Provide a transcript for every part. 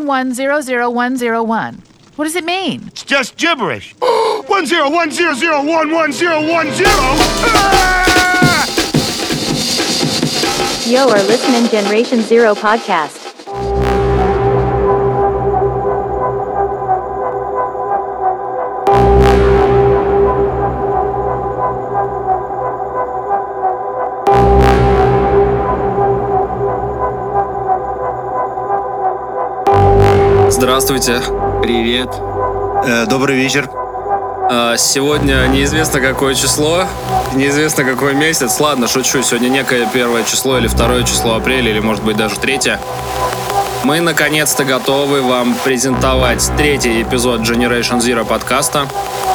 1100101. What does it mean? It's just gibberish. 10100110110. You are listening Generation Zero podcast. Здравствуйте. Привет. Э, добрый вечер. А, Сегодня неизвестно какое число, неизвестно какой месяц. Ладно, шучу. Сегодня некое первое число или второе число апреля, или может быть даже третье. Мы наконец-то готовы вам презентовать третий эпизод Generation Zero подкаста.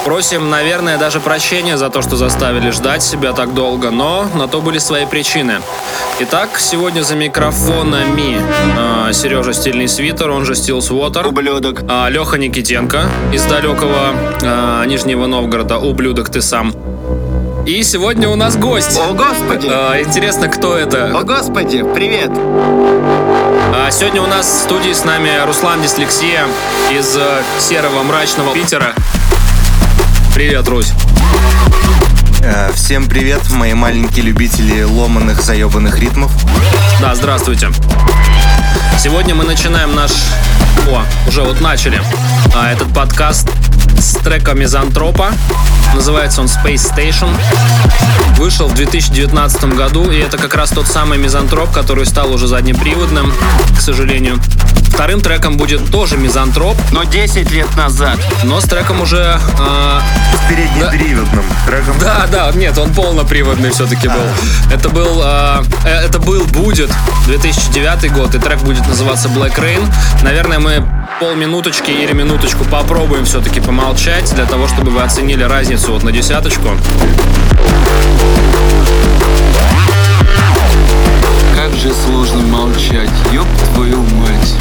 Просим, наверное, даже прощения за то, что заставили ждать себя так долго, но на то были свои причины. Итак, сегодня за микрофонами э, Сережа Стильный Свитер, он же Стилс Water. Ублюдок. А, Леха Никитенко из далекого а, Нижнего Новгорода. Ублюдок ты сам. И сегодня у нас гость. О, господи! А, интересно, кто О, это? господи! Привет! А, сегодня у нас в студии с нами Руслан Дислексия из э, серого мрачного Питера. Привет, Русь. Э, всем привет, мои маленькие любители ломаных заебанных ритмов. Да, здравствуйте. Сегодня мы начинаем наш... О, уже вот начали. А, этот подкаст с трека Мизантропа. Называется он Space Station. Вышел в 2019 году, и это как раз тот самый Мизантроп, который стал уже заднеприводным, к сожалению. Вторым треком будет тоже Мизантроп, Но 10 лет назад. но с треком уже... э, С переднеприводным треком. да, да, нет, он полноприводный все-таки был. Это был, э, э, это был, будет 2009 год, и трек будет называться Black Rain. Наверное, мы полминуточки или минуточку попробуем все-таки помолчать, для того, чтобы вы оценили разницу вот на десяточку. Как же сложно молчать, ёб твою мать.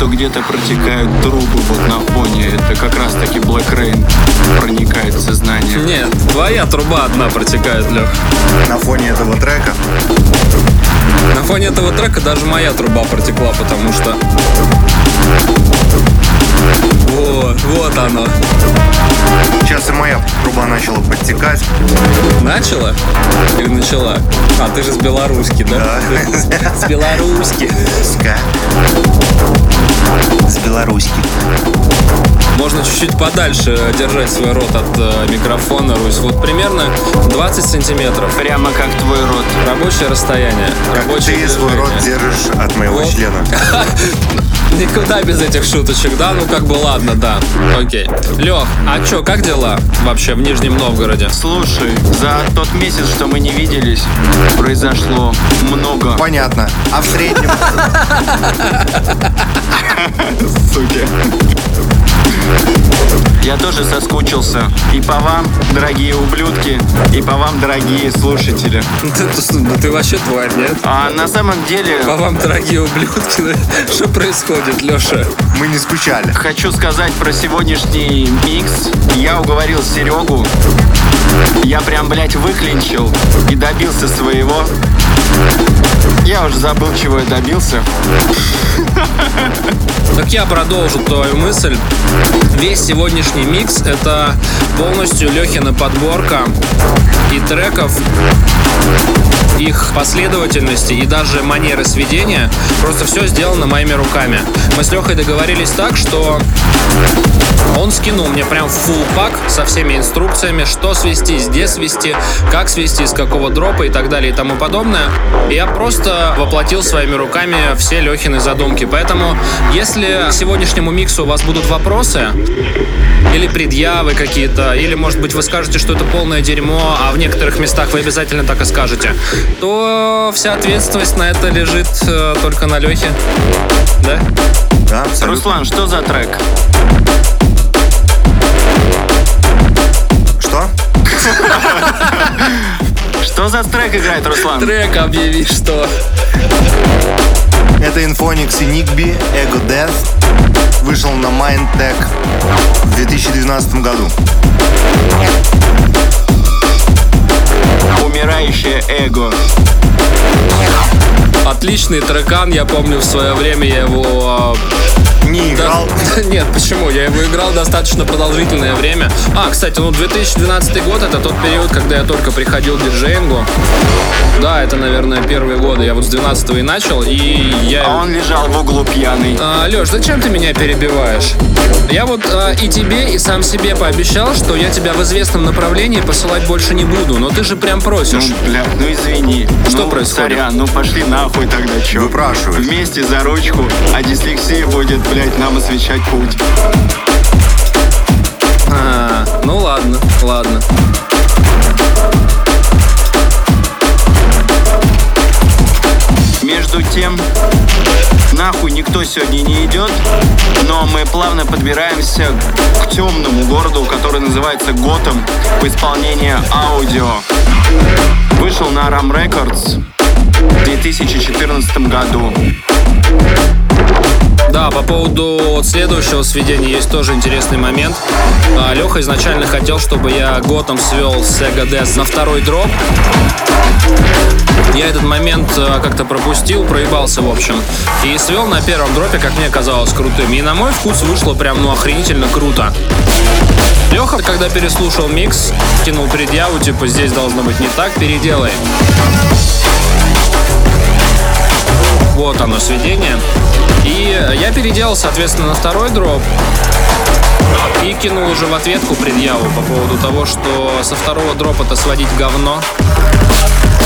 Что где-то протекают трубы вот на фоне. Это как раз таки Black Rain проникает в сознание. Нет, твоя труба одна протекает, Лех. На фоне этого трека. На фоне этого трека даже моя труба протекла, потому что... Вот, вот оно. Сейчас и моя труба начала подтекать. Начала? Или начала? А, ты же с белорусски, да? Да. С белорусски. Ска. С белорусски. Можно чуть-чуть подальше держать свой рот от э, микрофона, Русь. Вот примерно 20 сантиметров. Прямо как твой рот. Рабочее расстояние. Как Рабочее ты свой рот движение. держишь от моего Вот. члена. Никуда без этих шуточек, да? Ну как бы ладно, да. Окей. Лех, а чё, как дела вообще в Нижнем Новгороде? Слушай, за тот месяц, что мы не виделись, произошло много. Понятно. А в среднем? Суки. Я тоже соскучился. И по вам, дорогие ублюдки, и по вам, дорогие слушатели. Ну ты вообще тварь, нет? А на самом деле, По вам, дорогие ублюдки, что происходит, Леша? Мы не скучали. хочу сказать про сегодняшний микс. Я уговорил Серегу. Я прям, блядь, выклинчил и добился своего. Я уже забыл, чего я добился. Так я продолжу твою мысль. Весь сегодняшний микс — это полностью Лехина подборка и треков, их последовательности и даже манеры сведения. Просто все сделано моими руками. Мы с Лехой договорились так, что он скинул мне прям full пак со всеми инструкциями, что свести, где свести, как свести, с какого дропа и так далее и тому подобное. И я просто воплотил своими руками все Лехины задумки. Поэтому, если к сегодняшнему миксу у вас будут вопросы, или предъявы какие-то, или, может быть, вы скажете, что это полное дерьмо, а в некоторых местах вы обязательно так и скажете, то вся ответственность на это лежит э, только на Лехе. Да? Да, абсолютно. Руслан, что за трек? Что? Что за трек играет Руслан? Трек объяви, что. Это Infonix и Nigby Ego Death. Вышел на Mindtech в 2012 году. Умирающее эго. Отличный трекан, я помню в свое время я его Не Да- играл. Нет, почему? Я его играл достаточно продолжительное время. А, кстати, ну 2012 год это тот период, когда я только приходил к диджеингу. Да, это, наверное, первые годы. Я вот с 12 и начал, и я... А он лежал в углу пьяный. А, Леш, зачем ты меня перебиваешь? Я вот а, и тебе, и сам себе пообещал, что я тебя в известном направлении посылать больше не буду, но ты же прям Ну, просишь. бля, ну извини. Что ну, происходит? Сорян, ну пошли нахуй тогда, чё? Выпрашивай. Вместе за ручку, а дислексия будет, блядь, нам освещать путь. А, ну ладно, ладно. Между тем, нахуй никто сегодня не идет, но мы плавно подбираемся к темному городу, который называется Готэм в исполнении аудио. Вышел на Ram Records в 2014 году. Да, по поводу следующего сведения есть тоже интересный момент. Леха изначально хотел, чтобы я готом свел Sega Death на второй дроп. Я этот момент а, как-то пропустил, проебался, в общем. И свел на первом дропе, как мне казалось, крутым. И на мой вкус вышло прям, ну, охренительно круто. Леха, когда переслушал микс, кинул предъяву, типа, здесь должно быть не так, переделай. Вот оно, сведение. И я переделал, соответственно, на второй дроп. И кинул уже в ответку предъяву по поводу того, что со второго дропа-то сводить говно.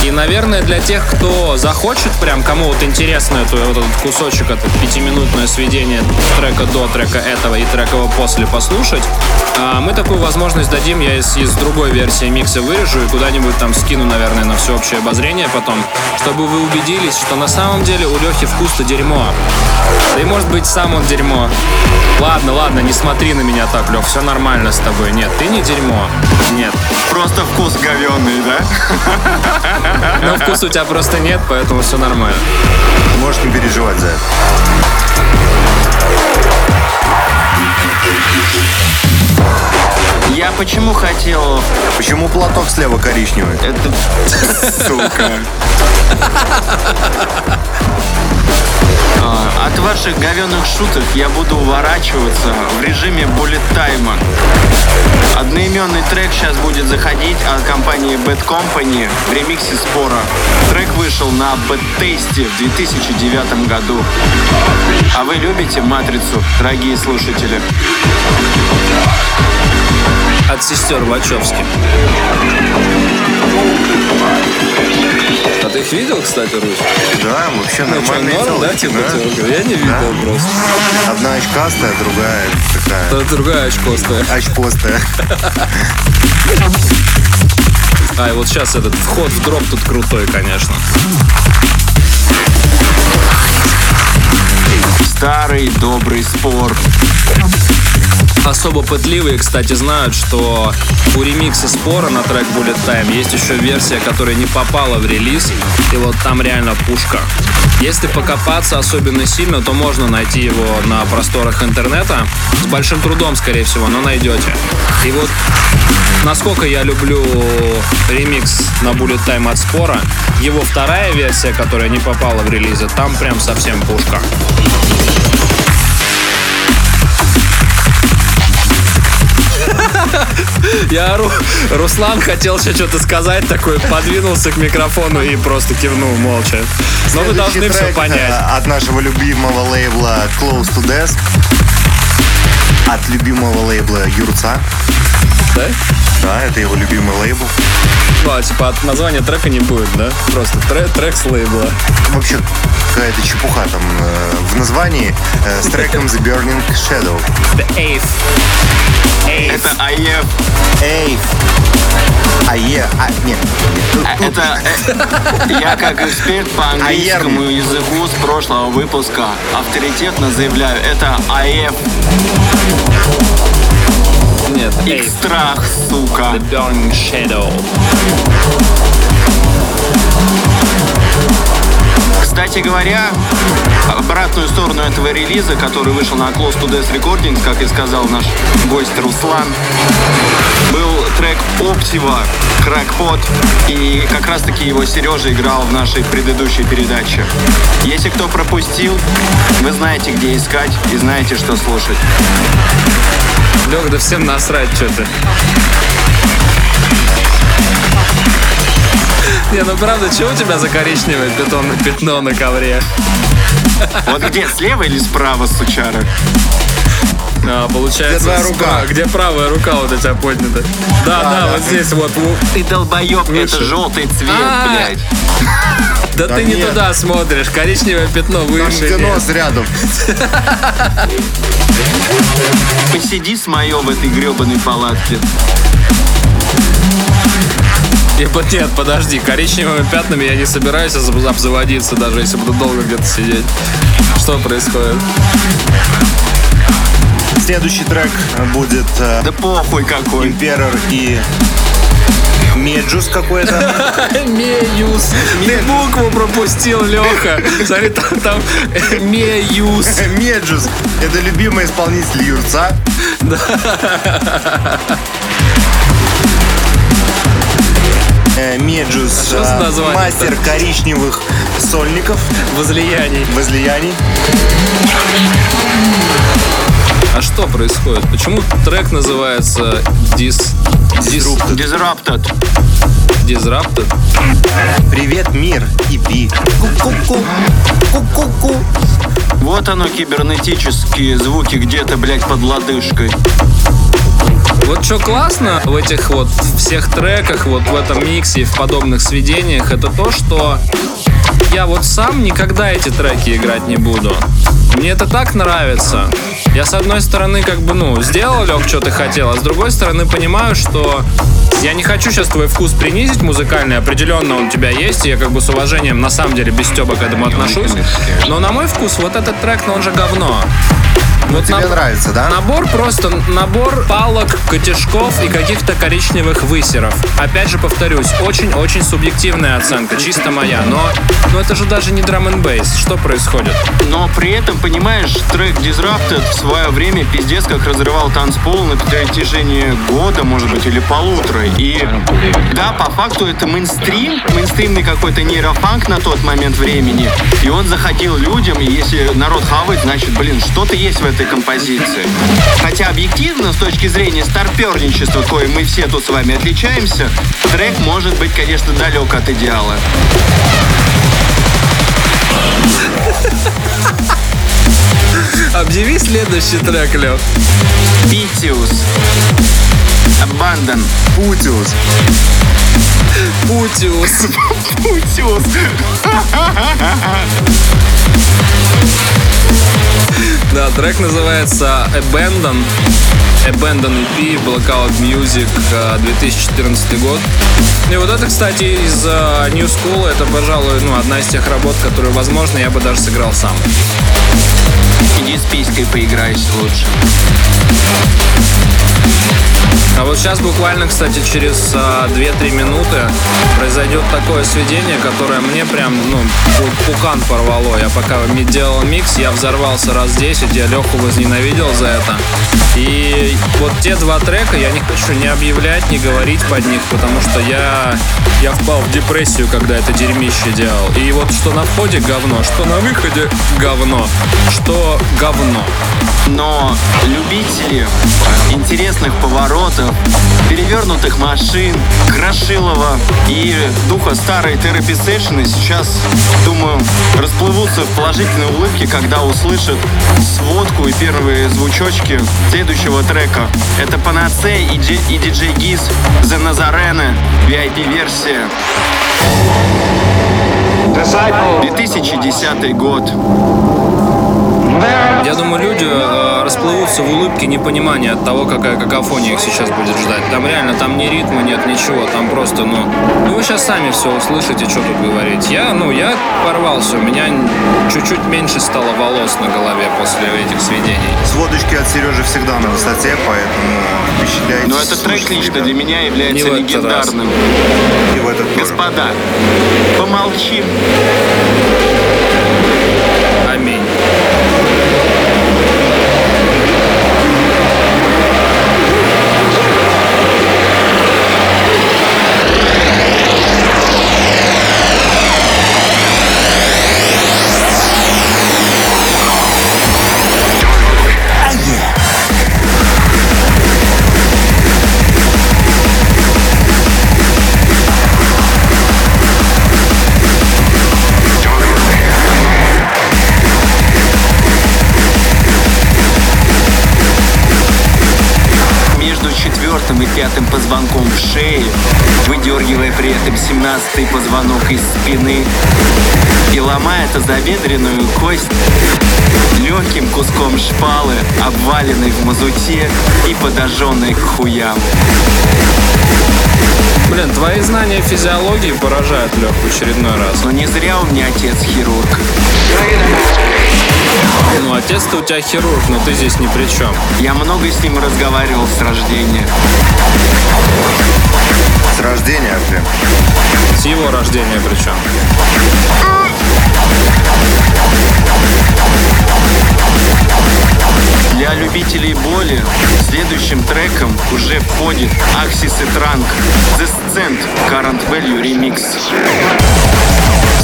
И, наверное, для тех, кто захочет, прям кому вот интересно эту, вот этот кусочек, это пятиминутное сведение трека до трека этого и трека после послушать, а, мы такую возможность дадим. Я из, из другой версии микса вырежу и куда-нибудь там скину, наверное, на всеобщее обозрение потом, чтобы вы убедились, что на самом деле у Лехи вкус-то дерьмо. Да и может быть сам он дерьмо. Ладно, ладно, не смотри на меня так, Лех, все нормально с тобой. Нет, ты не дерьмо. Нет. Просто вкус говёный, да? Но вкуса у тебя просто нет, поэтому все нормально. Можешь не переживать за это. Я почему хотел... Почему платок слева коричневый? Это... Сука. А, От ваших говенных шуток я буду уворачиваться в режиме буллет тайма. Одноименный трек сейчас будет заходить от компании Bad Company в ремиксе Спора. Трек вышел на Bad Tasty в 2009 году. А вы любите «Матрицу», дорогие слушатели? От сестер Вачовски. А ты их видел, кстати, Русь? Да, вообще Ну, что, нормальные норм, да, типа, да. Я не видел Да. просто. Одна очкастая, другая такая Это другая очкостая. очпостая. А, и вот сейчас этот вход в дроп тут крутой, конечно. Старый добрый спор. Особо пытливые, кстати, знают, что у ремикса Спора на трек Bullet Time есть еще версия, которая не попала в релиз, и вот там реально пушка. Если покопаться особенно сильно, то можно найти его на просторах интернета. С большим трудом, скорее всего, но найдете. И вот насколько я люблю ремикс на Bullet Time от Спора, его вторая версия, которая не попала в релизы, там прям совсем пушка. Я ору. Руслан хотел еще что-то сказать, такой подвинулся к микрофону и просто кивнул молча. Но вы должны Следующий все трек, понять. э, От нашего любимого лейбла Close to Death. От любимого лейбла Юрца. Да? Да, это его любимый лейбл. Ну, а типа от названия трека не будет, да? Просто трек, трек с лейбла. Вообще какая-то чепуха там э, в названии э, с треком The Burning Shadow. The Eighth. Это АЕФ. Эй. А е, а, нет. Это э, я как эксперт по английскому языку с прошлого выпуска авторитетно заявляю, это АЕФ. Нет, Эй, Экстрах, сука. The Burning Shadow. Кстати говоря, обратную сторону этого релиза, который вышел на Close to Death Recordings, как и сказал наш гость Руслан, трек Оптива, Crackpot, и как раз таки его Сережа играл в нашей предыдущей передаче. Если кто пропустил, вы знаете, где искать и знаете, что слушать. Лех, да всем насрать, что ты. Не, ну правда, что у тебя за коричневое пятно, пятно на ковре? Вот где, слева или справа, сучара? А, получается, Где твоя справа- рука? Где правая рука вот у тебя поднята? Да, да, да. вот здесь вот. Ты долбоеб, это желтый цвет, А. блядь. Да, Да ты не туда смотришь. Коричневое пятно Там выше. нет. нос рядом. Посиди с моё в этой гребаной палатке. Вот нет, подожди, коричневыми пятнами я не собираюсь обз- обзаводиться, даже если буду долго где-то сидеть. Что происходит? Следующий трек будет э, Да похуй какой. Emperor и Меджус какой-то. Меюз. Ты букву пропустил, Леха. Смотри, там, там Меюз. Меджус. Это любимый исполнитель Юрца. Э, Меджус. за э? Мастер коричневых сольников. Возлияний. Возлияний. А что происходит? Почему трек называется Dis... Dis... Disrupta. Disrupta? Привет, мир. EP. Ку-ку-ку. Ку-ку-ку. Вот оно, кибернетические звуки где-то, блядь, под лодыжкой. Вот что классно в этих вот всех треках, вот в этом миксе и в подобных сведениях, это то, что я вот сам никогда эти треки играть не буду. Мне это так нравится. Я с одной стороны как бы, ну, сделал, Лех, что ты хотел, а с другой стороны понимаю, что я не хочу сейчас твой вкус принизить музыкальный, определенно он у тебя есть, и я как бы с уважением на самом деле без стеба к этому отношусь. Но на мой вкус вот этот трек, ну он же говно. Вот Тебе на- нравится, да? Набор просто набор палок, котишков и каких-то коричневых высеров. Опять же повторюсь, очень-очень субъективная оценка, чисто моя. Но, но это же даже не драм н бейс. Что происходит? Но при этом, понимаешь, трек Disrupted в свое время пиздец как разрывал танцпол на протяжении года, может быть, или полутора. И да, по факту это мейнстрим, мейнстримный какой-то нейрофанк на тот момент времени. И он заходил людям, и если народ хавает, значит, блин, что-то есть в этой композиции. Хотя объективно, с точки зрения старперничества, коим мы все тут с вами отличаемся, трек может быть, конечно, далек от идеала. Объяви следующий трек, Лев. Питиус. Абандон. Путиус. Путиус. Путиус. Да, трек называется Abandon. Abandon EP, Blackout Music, э, 2014 год. И вот это, кстати, из э, New School, это, пожалуй, ну, одна из тех работ, которую, возможно, я бы даже сыграл сам. Иди с писькой поиграйся лучше. А вот сейчас буквально, кстати, через а, 2-3 минуты произойдет такое сведение, которое мне прям, ну, пу- пукан порвало. Я пока делал микс, я взорвался раз 10, я Леху возненавидел за это. И вот те два трека я не хочу ни объявлять, ни говорить под них, потому что я, я впал в депрессию, когда это дерьмище делал. И вот что на входе говно, что на выходе говно, что говно. Но любители интересных поворотов, перевернутых машин, Крашилова и духа старой терапи сейчас, думаю, расплывутся в положительной улыбке, когда услышат сводку и первые звучочки следующего трека. Это Панаце и, Дж- и диджей Гиз The Nazarene, VIP-версия. 2010 год. Я думаю, люди э, расплывутся в улыбке непонимания от того, какая какофония их сейчас будет ждать. Там реально, там ни ритма нет, ничего, там просто, ну... Ну, вы сейчас сами все услышите, что тут говорить. Я, ну, я порвался, у меня чуть-чуть меньше стало волос на голове после этих сведений. Сводочки от Сережи всегда на высоте, поэтому впечатляйтесь. Но этот трек лично для меня является Не легендарным. И в этот. Господа, помолчим. Аминь. Спины и ломая тазобедренную кость легким куском шпалы, обваленной в мазуте и подожженной к хуям. Блин, твои знания физиологии поражают, Лех, в очередной раз. Но не зря у меня отец хирург. Ну, отец-то у тебя хирург, но ты здесь ни при чем. Я много с ним разговаривал с рождения. С рождения прям. С его рождения причем. Для любителей боли следующим треком уже входит Axis и Trunk The Scent Current Value Remix.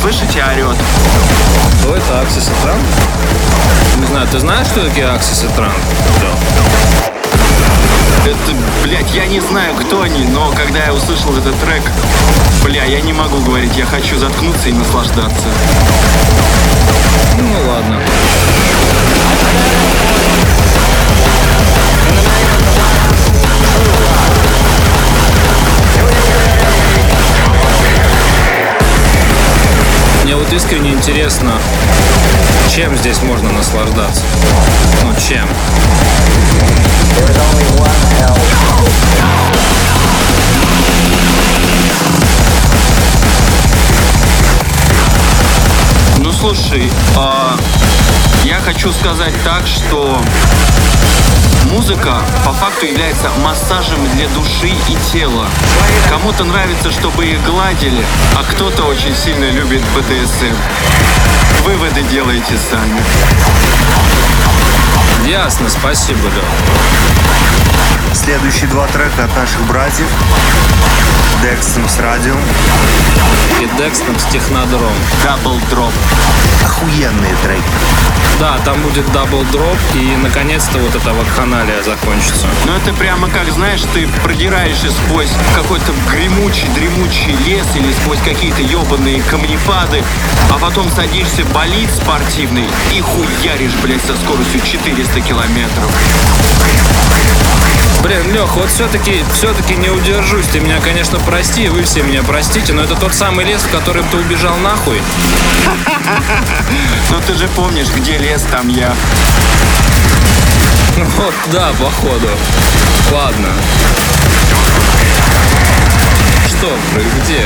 Слышите, орет? Что это Axis и Trump? Не знаю, ты знаешь, что такие Axis и Trump? Это, блядь, я не знаю, кто они, но когда я услышал этот трек, бля, я не могу говорить, я хочу заткнуться и наслаждаться. Ну ладно. Искренне интересно, чем здесь можно наслаждаться? Ну, чем? Ну слушай, а, я хочу сказать так, что музыка по факту является массажем для души и тела. Кому-то нравится, чтобы их гладили, а кто-то очень сильно любит БДСМ. Выводы делайте сами. Ясно, спасибо, Лёх. Следующие два трека от наших братьев. Dextems Radio. И Dextems Technodrome. Double drop. Охуенные треки. Да, там будет double drop, и наконец-то вот эта вакханалия закончится. Ну это прямо как, знаешь, ты продираешься сквозь какой-то гремучий, дремучий лес или сквозь какие-то ебаные камнепады, а потом садишься в болид спортивный и хуяришь, блядь, со скоростью 400 километров. Блин, Лех, вот все-таки все-таки не удержусь. Ты меня, конечно, прости, вы все меня простите, но это тот самый лес, в котором ты убежал нахуй. Но ты же помнишь, где лес, там я. Вот, да, походу. Ладно. Что? Где?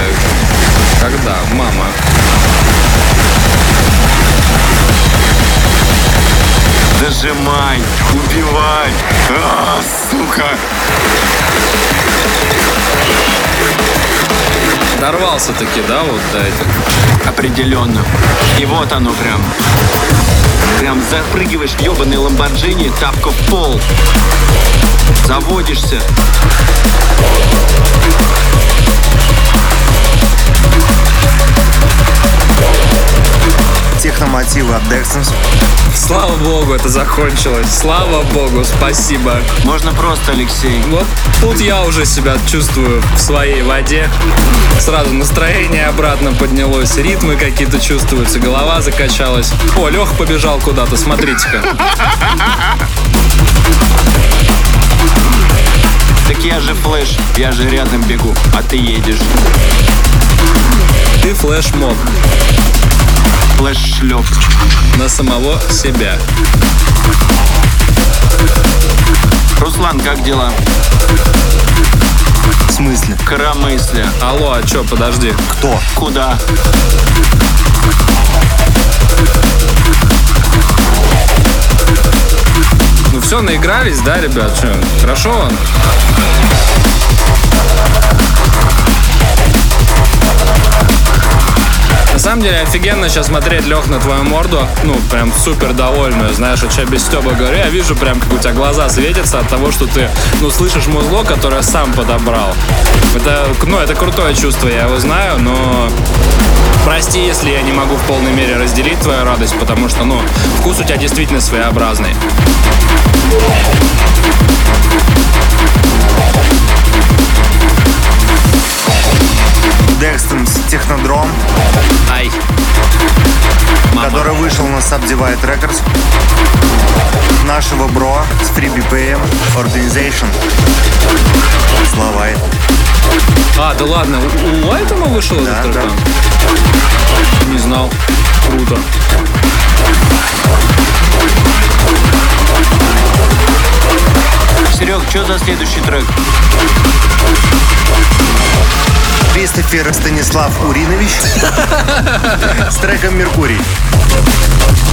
Когда? Мама. Дожимай, убивай. А, сука. Дорвался таки, да, вот до этих? Определенно. И вот оно прям. Прям запрыгиваешь в ебаный ламборджини, тапка в пол. Заводишься. Техномотивы от Декстонс. Слава богу, это закончилось. Слава богу, спасибо. Можно просто, Алексей. Вот тут я уже себя чувствую в своей воде. Сразу настроение обратно поднялось, ритмы какие-то чувствуются, голова закачалась. О, Лех побежал куда-то, смотрите-ка. Так я же флэш, я же рядом бегу, а ты едешь. Ты флешмоб. Флэш-шлеп. на самого себя. Руслан, как дела? В смысле? Коромысля. Алло, а чё, подожди. Кто? Куда? Ну все, наигрались, да, ребят? Чё, хорошо вам? На самом деле офигенно сейчас смотреть, Лех, на твою морду. Ну, прям супер довольную. Знаешь, вот сейчас без Стеба говорю, я вижу прям, как у тебя глаза светятся от того, что ты, ну, слышишь музло, которое сам подобрал. Это, ну, это крутое чувство, я его знаю, но Прости, если я не могу в полной мере разделить твою радость, потому что, ну, вкус у тебя действительно своеобразный. Декстонс Технодром, Ай. Мама. который вышел на Subdivide Records. Нашего бро с Free BPM Organization. Славай. А, да ладно, у, у Уайтона вышел Да, этот трек? да. Не знал. Круто. Серег, что за следующий трек? Кристофер Станислав Уринович с треком «Меркурий».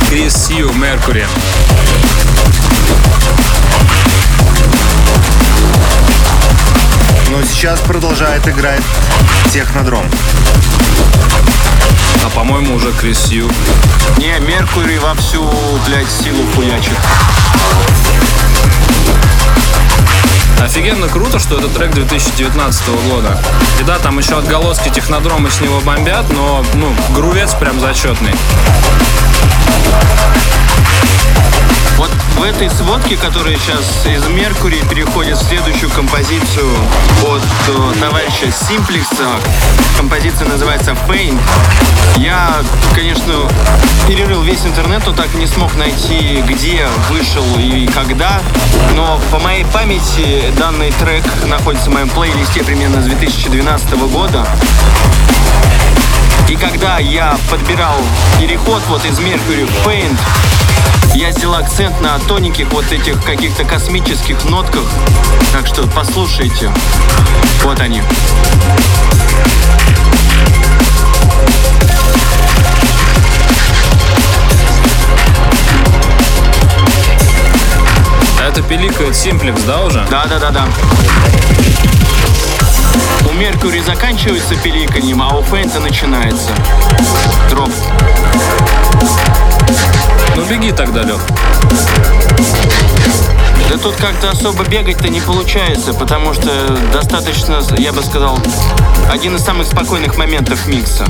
Крис Сью, Меркури. Но сейчас продолжает играть Технодром. А по-моему уже Крис Сью. Не, Меркурий вовсю, блядь, силу хуячит. Офигенно круто, что это трек 2019 года. И да, там еще отголоски технодрома с него бомбят, но, ну, грувец прям зачетный. Вот в этой сводке, которая сейчас из Меркурий переходит в следующую композицию от э, товарища Симплекса. Композиция называется Pain. Я, конечно, перерыл весь интернет, но так и не смог найти, где вышел и когда. Но по моей памяти данный трек находится в моем плейлисте примерно с 2012 года. И когда я подбирал переход вот из Mercury в Paint, сделал акцент на тоненьких вот этих каких-то космических нотках. Так что послушайте. Вот они. Это пиликает Симплекс, да, уже? Да-да-да-да. У Меркури заканчивается пиликаньем, а у Фейнта начинается. Дроп. Ну беги тогда, Лех. Да тут как-то особо бегать-то не получается, потому что достаточно, я бы сказал, один из самых спокойных моментов микса.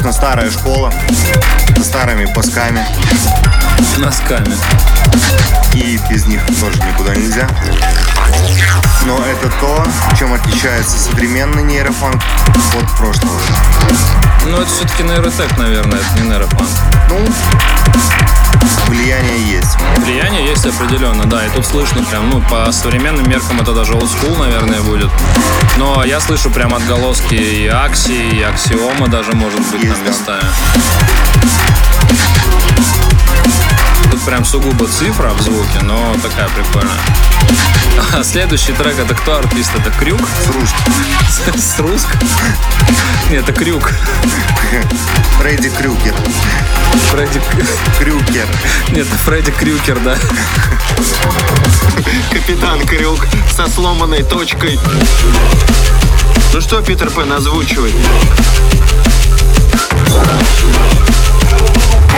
Слышно старая школа со старыми пасками. Носками. И без них тоже никуда нельзя. Но это то, чем отличается современный нейрофанк от прошлого. Ну это все-таки нейротек, наверное, это не нейрофанк. Ну, влияние есть. Влияние есть определенно, да, и тут слышно прям, ну, по современным меркам это даже олдскул, наверное, будет. Но я слышу прям отголоски и Акси, и Аксиома даже, может быть, Есть, там да. местами. Тут прям сугубо цифра в звуке, но такая прикольная. А следующий трек это кто артист? Это Крюк? Срушки. С Руск? Нет, это Крюк. Фредди Крюкер. Фредди... Крюкер. Нет, это Фредди Крюкер, да. Капитан Крюк со сломанной точкой. Ну что, Питер Пен, озвучивай.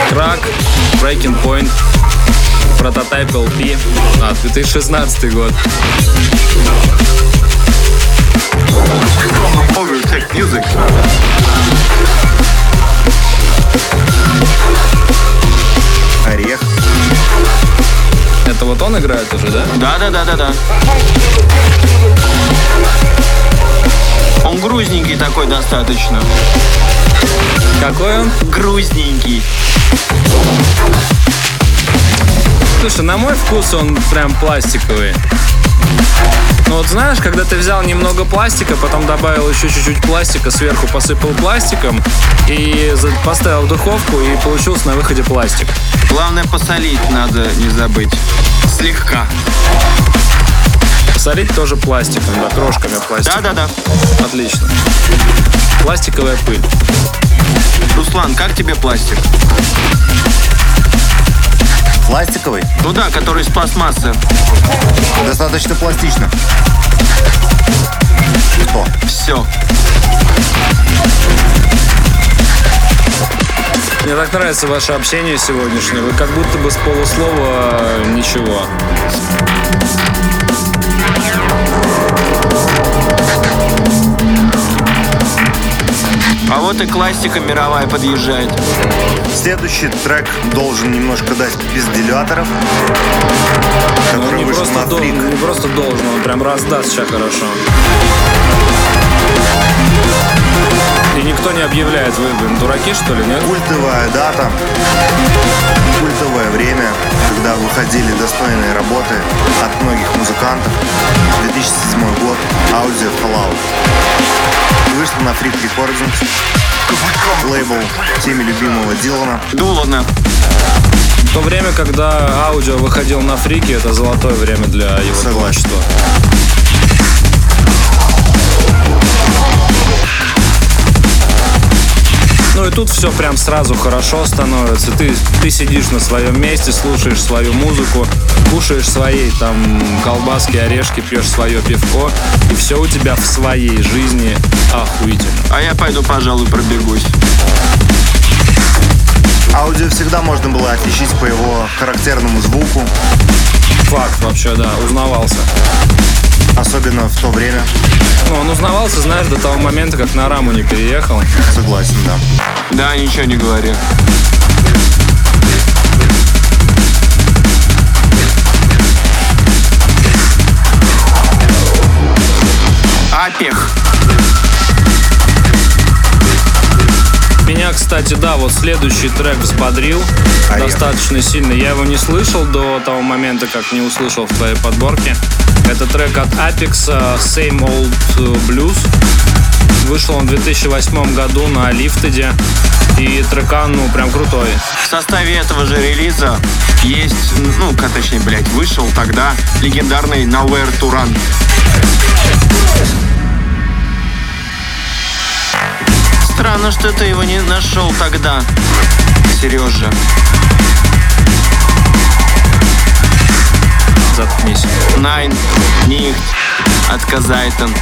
Крак, Breaking Point, Prototype LP. А, 2016 год. Music. Орех. Это вот он играет уже, да? Да-да-да-да-да. Он грузненький такой достаточно. Какой он? Грузненький. Слушай, на мой вкус он прям пластиковый. Ну вот знаешь, когда ты взял немного пластика, потом добавил еще чуть-чуть пластика, сверху посыпал пластиком и поставил в духовку, и получился на выходе пластик. Главное посолить надо не забыть. Слегка. Солить тоже пластиком, да, крошками пластика. Да-да-да. Отлично. Пластиковая пыль. Руслан, как тебе пластик? Пластиковый? Ну да, который из пластмассы. Достаточно пластично. Что? Все. Мне так нравится ваше общение сегодняшнее. Вы как будто бы с полуслова э, ничего. А вот и классика мировая подъезжает. Следующий трек должен немножко дать пизделяторов, который не вышел просто, на дол- фрик. не просто должен, он прям раздаст сейчас хорошо. И никто не объявляет, вы, блин, дураки что ли, нет? Культовая дата, культовое время, когда выходили достойные работы от многих музыкантов. 2007 год, аудио Fallout. Вышла на Freak Recordings, лейбл всеми любимого Дилана. Дулана. В то время, когда аудио выходил на фрике, это золотое время для его Согласен. творчества. Ну и тут все прям сразу хорошо становится. Ты, ты сидишь на своем месте, слушаешь свою музыку, кушаешь свои там колбаски, орешки, пьешь свое пивко, и все у тебя в своей жизни охуительно. А я пойду, пожалуй, пробегусь. Аудио всегда можно было отличить по его характерному звуку, Факт вообще, да, узнавался. Особенно в то время. Ну, он узнавался, знаешь, до того момента, как на раму не переехал. Согласен, да. Да, ничего не говори. Апех. Меня, кстати, да, вот следующий трек взбодрил Поехали. достаточно сильно. Я его не слышал до того момента, как не услышал в твоей подборке. Это трек от Apex э, Same Old Blues. Вышел он в 2008 году на Лифтеде. И трекан, ну, прям крутой. В составе этого же релиза есть, ну, точнее, блядь, вышел тогда легендарный Nowhere to Run. Странно, что ты его не нашел тогда, Сережа. Заткнись. Найн, Нихт, Отказайтен.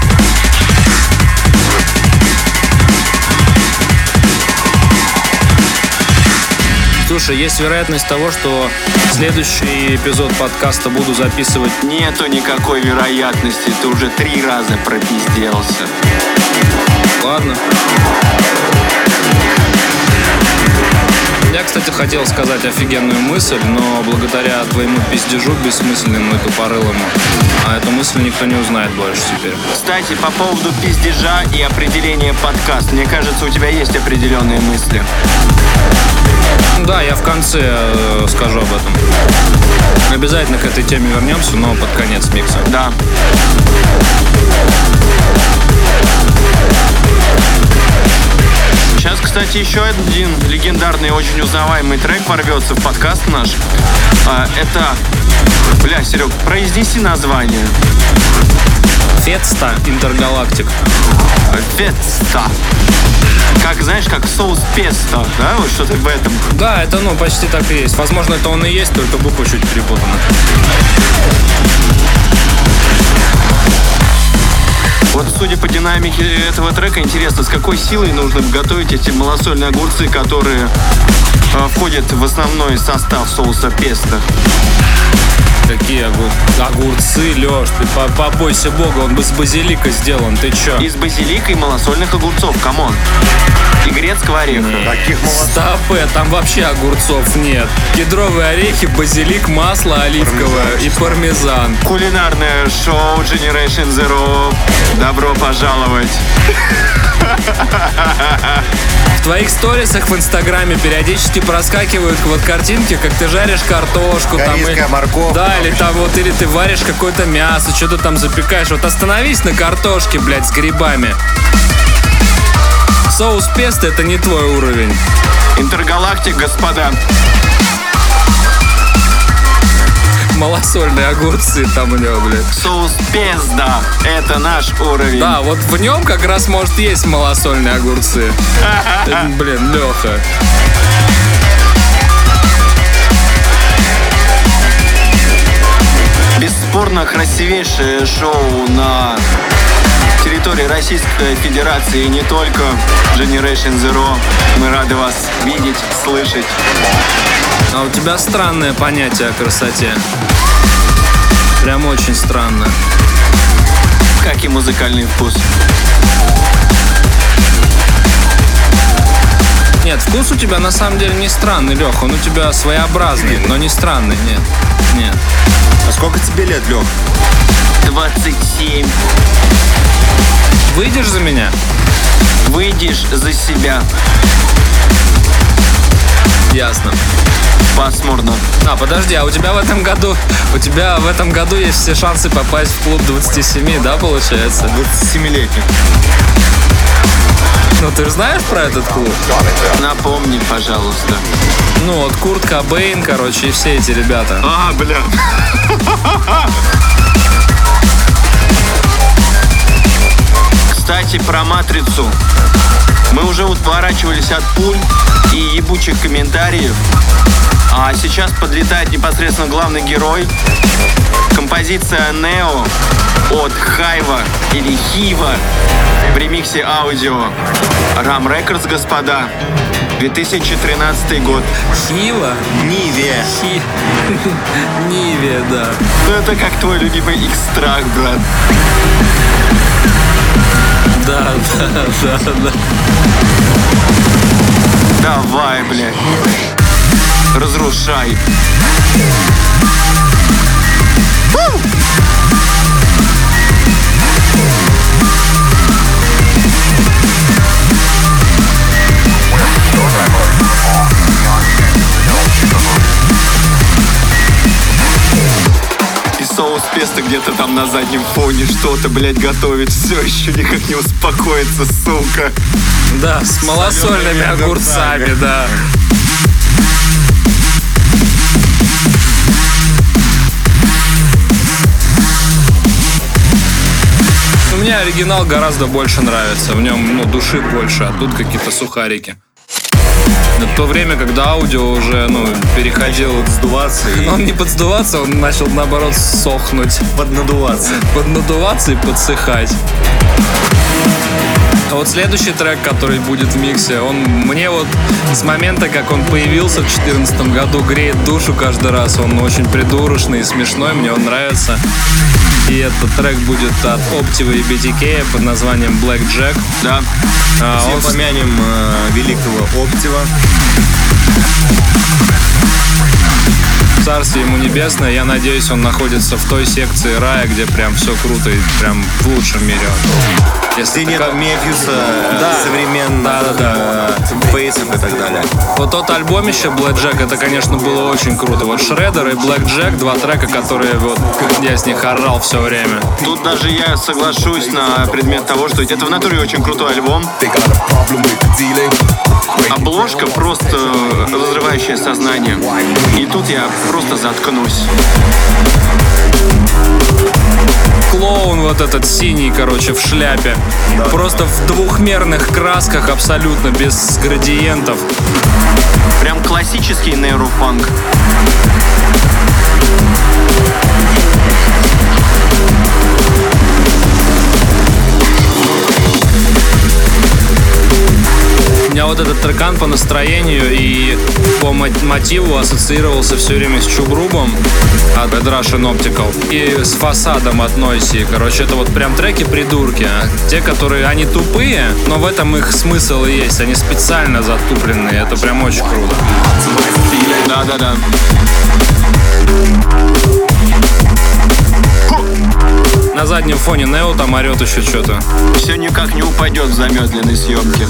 Слушай, есть вероятность того, что следующий эпизод подкаста буду записывать Нету никакой вероятности, ты уже три раза пропизделся. Ладно. Я, кстати, хотел сказать офигенную мысль, но благодаря твоему пиздежу бессмысленному и тупорылому, а эту мысль никто не узнает больше теперь. Кстати, по поводу пиздежа и определения подкаст, мне кажется, у тебя есть определенные мысли. Да, я в конце э, скажу об этом. Обязательно к этой теме вернемся, но под конец микса. Да. Сейчас, кстати, еще один легендарный, очень узнаваемый трек ворвется в подкаст наш. А, это... Бля, Серег, произнеси название. Фетста Интергалактик. Фетста. Как, знаешь, как соус песто, да? Вот что-то в этом. Да, это ну почти так и есть. Возможно, это он и есть, только буквы чуть перепутаны. Вот судя по динамике этого трека, интересно, с какой силой нужно готовить эти малосольные огурцы, которые э, входят в основной состав соуса песто. Какие огур- огурцы, Леш, ты по- побойся бога, он бы с базилика сделан, ты чё? Из базилика и малосольных огурцов, come on. И грецкого ореха. Таких молодцов. Стопе, там вообще огурцов нет. Кедровые орехи, базилик, масло оливковое и пармезан. Кулинарное шоу Generation Zero. Добро пожаловать. В твоих сторисах в Инстаграме периодически проскакивают вот картинки, как ты жаришь картошку. там, и- Корейская морковка, Да, или там вот, или ты варишь какое-то мясо, что-то там запекаешь. Вот остановись на картошке, блядь, с грибами. Соус песто это не твой уровень. Интергалактик, господа. Малосольные огурцы там у него, блядь. Соус пезда. Это наш уровень. Да, вот в нем как раз может есть малосольные огурцы. Блин, Леха. Бесспорно красивейшее шоу на территории Российской Федерации и не только Generation Zero. Мы рады вас видеть, слышать. А у тебя странное понятие о красоте. Прям очень странно. Как и музыкальный вкус. Нет, вкус у тебя на самом деле не странный, Лех. Он у тебя своеобразный, но не странный, нет. Нет. А сколько тебе лет, Лех? 27. Выйдешь за меня? Выйдешь за себя. Ясно. Пасмурно. А, подожди, а у тебя в этом году, у тебя в этом году есть все шансы попасть в клуб 27, да, получается? 27-летний. Ну, ты же знаешь про этот клуб? Напомни, пожалуйста. Ну, вот Курт Кобейн, короче, и все эти ребята. А, бля. Кстати, про матрицу. Мы уже отворачивались от пуль и ебучих комментариев. А сейчас подлетает непосредственно главный герой. Композиция Нео от Хайва или Хива в ремиксе аудио. Ram Records, господа. 2013 год. Хива? Ниве. Хи... Ниве, да. Ну это как твой любимый экстракт, брат. Да, да, да, да. Давай, блядь. Разрушай. И песто где-то там на заднем фоне что-то, блядь, готовит. Все еще никак не успокоится, сука. Да, с малосольными огурцами, огурцами. да. Мне оригинал гораздо больше нравится. В нем, ну, души больше, а тут какие-то сухарики. Это то время, когда аудио уже, ну, переходил... Сдуваться и Он не подсдуваться, он начал, наоборот, сохнуть. поднадуваться. поднадуваться и подсыхать. А вот следующий трек, который будет в миксе, он мне вот с момента, как он появился в 2014 году, греет душу каждый раз. Он очень придурочный и смешной, мне он нравится. И этот трек будет от Optiva и BTK под названием Black Jack. Да. А, Все он- помянем э, великого Оптива. Царствие ему небесное. Я надеюсь, он находится в той секции рая, где прям все круто и прям в лучшем мире. Если Где нет Мефиуса, э, Да. современных Да, да, да. э, бейсов и так далее. Вот тот альбомище Black Jack, это, конечно, было очень круто. Вот Шредер и Black Jack, два трека, которые вот я с них орал все время. Тут даже я соглашусь на предмет того, что это в натуре очень крутой альбом. Обложка просто разрывающая сознание. И тут я просто заткнусь. Клоун вот этот синий, короче, в шляпе. Просто в двухмерных красках абсолютно, без градиентов. Прям классический нейрофанк. У меня вот этот трекан по настроению и по мо- мотиву ассоциировался все время с Чубрубом от Red Russian Optical и с фасадом от Noisy. Короче, это вот прям треки-придурки. а. Те, которые, они тупые, но в этом их смысл и есть. Они специально затупленные. Это прям очень круто. Да-да-да. На заднем фоне Нео там орет еще что-то. Все никак не упадет в замедленной съемке.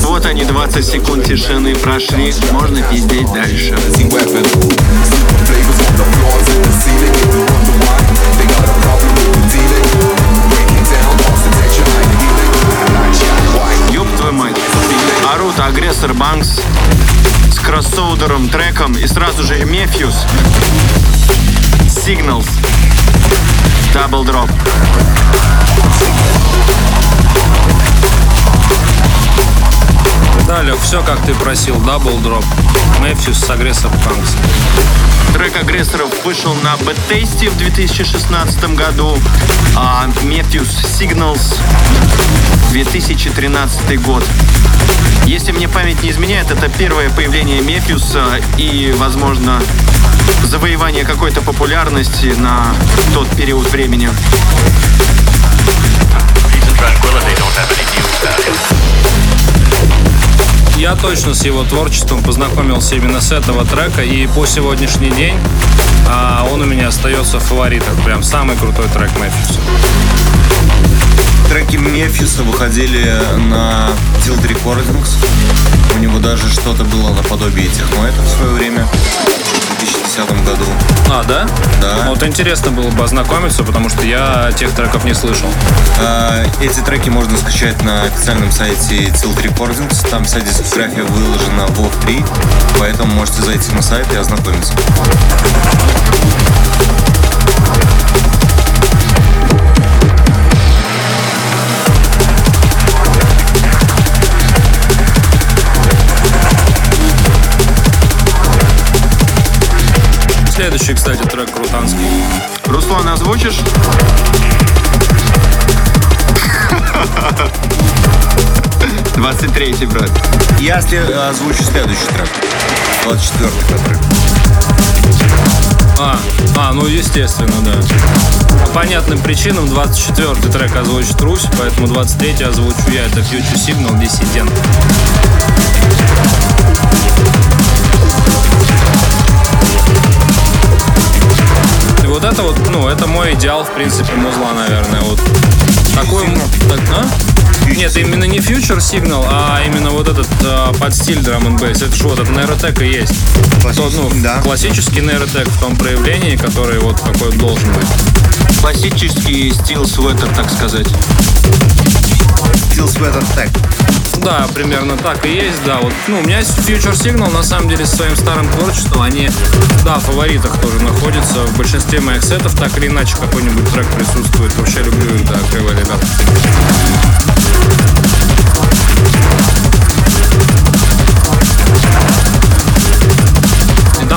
Вот они, 20 секунд тишины прошли. Можно пиздеть дальше. Agressor Bunx с кроссоудером, треком и сразу же Mefjus. Signals. Double drop. Да, Лех, все как ты просил. Double drop. Mefjus с Agressor Bunx. Трек агрессоров вышел на Bad Taste в 2016 году, а Mefjus Signals 2013 год. Если мне память не изменяет, это первое появление Мефьюса и, возможно, завоевание какой-то популярности на тот период времени. Я точно с его творчеством познакомился именно с этого трека, и по сегодняшний день а, он у меня остается в фаворитах. Прям самый крутой трек Мэфьюса. Треки Мефиса выходили на Tilt Recordings. У него даже что-то было наподобие техноэта в свое время, 2010 году. А, да? Да. Вот интересно было бы ознакомиться, потому что я тех треков не слышал. А, Эти треки можно скачать на официальном сайте Tilt Recordings. Там вся дискография выложена в WoW 3, поэтому можете зайти на сайт и ознакомиться. Следующий, кстати, трек крутанский. Руслан, озвучишь? Двадцать третий, брат. Я озвучу следующий трек. 24 который. А, а, ну естественно, да. По понятным причинам 24-й трек озвучит Русь, поэтому 23-й озвучу я. Это Future Signal Dissident. И вот это вот, ну, это мой идеал, в принципе, музла, наверное. Вот такой... так, а? Нет, именно не Future Signal, а именно вот этот а, под стиль Drum and Bass. Это же вот, это нейротек и есть. Тот, ну, да. классический нейротек в том проявлении, который вот какой должен быть. Классический стил светтер, так сказать. Steel Sweater Tag. Да, примерно так и есть, да. Вот, ну, у меня есть Future Signal, на самом деле, со своим старым творчеством, они, да, в фаворитах тоже находятся. В большинстве моих сетов так или иначе какой-нибудь трек присутствует. Вообще люблю их, да, клевые ребята.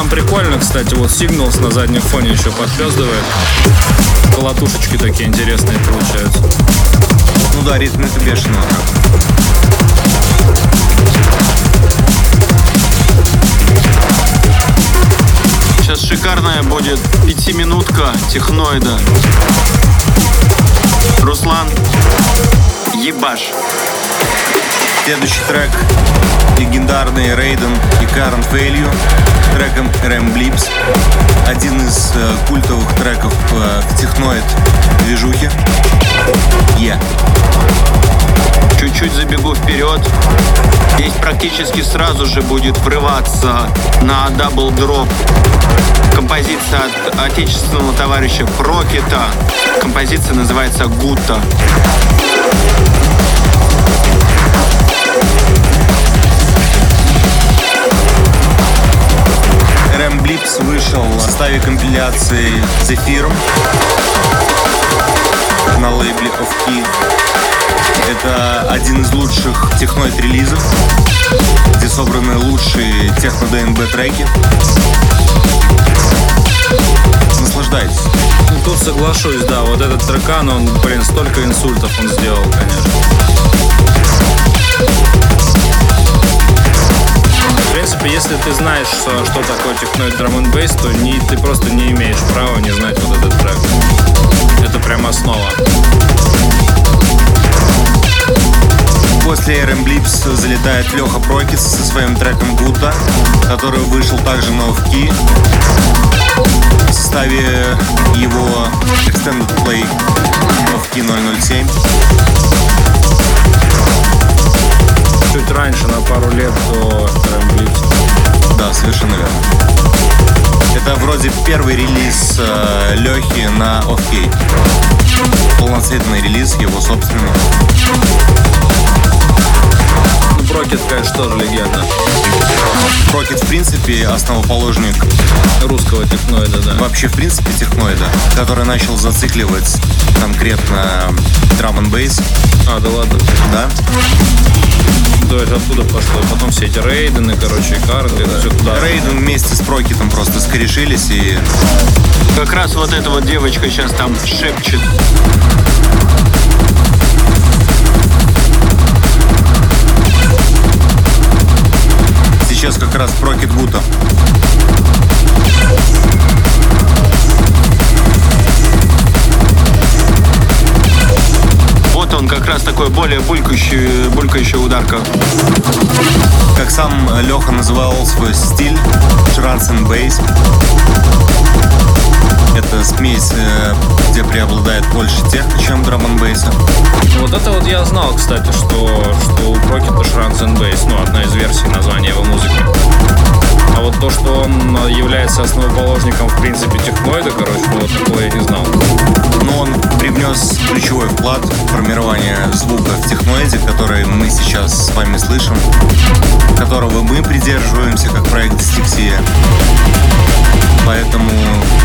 Там прикольно, кстати, вот Signals на заднем фоне еще подпездывает. Колотушечки такие интересные получаются. Ну да, ритм это бешеный. Сейчас шикарная будет пятиминутка техноида. Руслан, ебаш. Следующий трек легендарный Рейден и Карен Фейлью треком Рэм Блипс. Один из э, культовых треков э, в техноид движухе. Yeah. Чуть-чуть забегу вперед. Здесь практически сразу же будет врываться на дабл дроп композиция от отечественного товарища Прокита. Композиция называется Гута. Рэм Блипс вышел в составе компиляции Zephyr. на лейбле Of Key. Это один из лучших техноид релизов, где собраны лучшие техно ДНБ треки. Наслаждайтесь. Ну, тут соглашусь, да, вот этот трекан, он, блин, столько инсультов он сделал, конечно. Принципе, если ты знаешь, что, что такое техноид драм н то не, ты просто не имеешь права не знать вот этот трек. Это прям основа. После RM Blips залетает Леха Прокис со своим треком Гудда, который вышел также на Овки в составе его Extended Play Овки 007. Чуть раньше, на пару лет до Рамблипс. Да, совершенно верно. Это вроде первый релиз э, Лехи на Овкей. Полноценный релиз, его собственный. Брокет, конечно, тоже легенда. Прокет, в принципе, основоположник Русского техноида, да. вообще, в принципе, техноида, который начал зацикливать конкретно драм н бейс, А, да ладно. да? То есть оттуда пошло. Потом все эти рейдены, короче, и карты, это все туда. Рейден вместе с Прокетом просто скорешились и Как раз вот эта вот девочка сейчас там шепчет. Сейчас как раз Прокет Гута. Вот он как раз такой более булькающий, булькающая ударка. Как сам Леха называл свой стиль, транс and бейс. Это смесь, э, где преобладает больше техно, чем драм н бейса. Вот это вот я знал, кстати, что, что у Прокета Шранс Бейс, ну, одна из версий названия его музыки. Вот то, что он является основоположником, в принципе, техноида, короче, ну, вот такого я не знал. Но он привнес ключевой вклад в формирование звука в техноиде, который мы сейчас с вами слышим, которого мы придерживаемся как проект Дистексия. Поэтому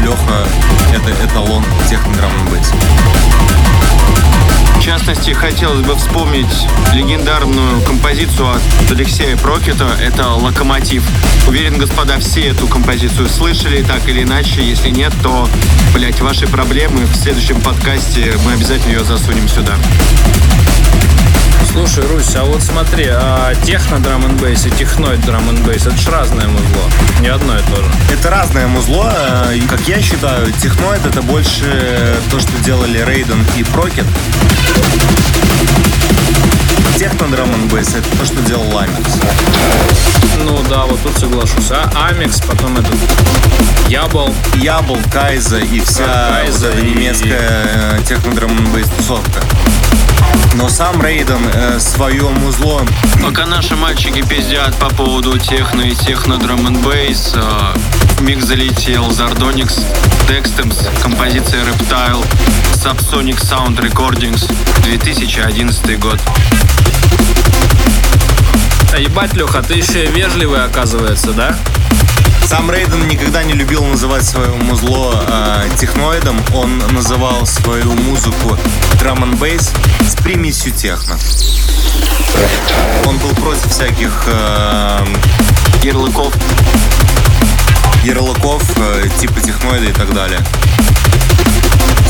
Леха — это эталон техно бейс. В частности, хотелось бы вспомнить легендарную композицию от Алексея Прокета. Это «Локомотив». Уверен, господа, все эту композицию слышали, так или иначе. Если нет, то, блять, ваши проблемы. В следующем подкасте мы обязательно ее засунем сюда. Слушай, Русь, а вот смотри, а техно драм н бейс и техноид драм н бейс это ж разное музло. Не одно и то же. Это разное музло. э, и, Как я считаю, техноид — это больше то, что делали Рейден и Прокет. Техно драм н бейс — это то, что делал Ламикс. Ну да, вот тут соглашусь. А Амикс, потом этот Ябл. Ябл, Кайза и вся Кайза вот эта и- немецкая техно драм н бейс тусовка. Но сам Рейден э, свое музло Пока наши мальчики пиздят по поводу техно и техно драм н бейс, э, миг залетел Zardonix, Dextems, композиция Reptile, Subsonic Sound Recordings, 2011 год. А ебать, Леха, ты еще и вежливый, оказывается, да? Сам Рейден никогда не любил называть свое музло э, техноидом. Он называл свою музыку драм н бейс с примесью техно. Он был против всяких э, Ярлыков. ярлыков э, типа техноида и так далее.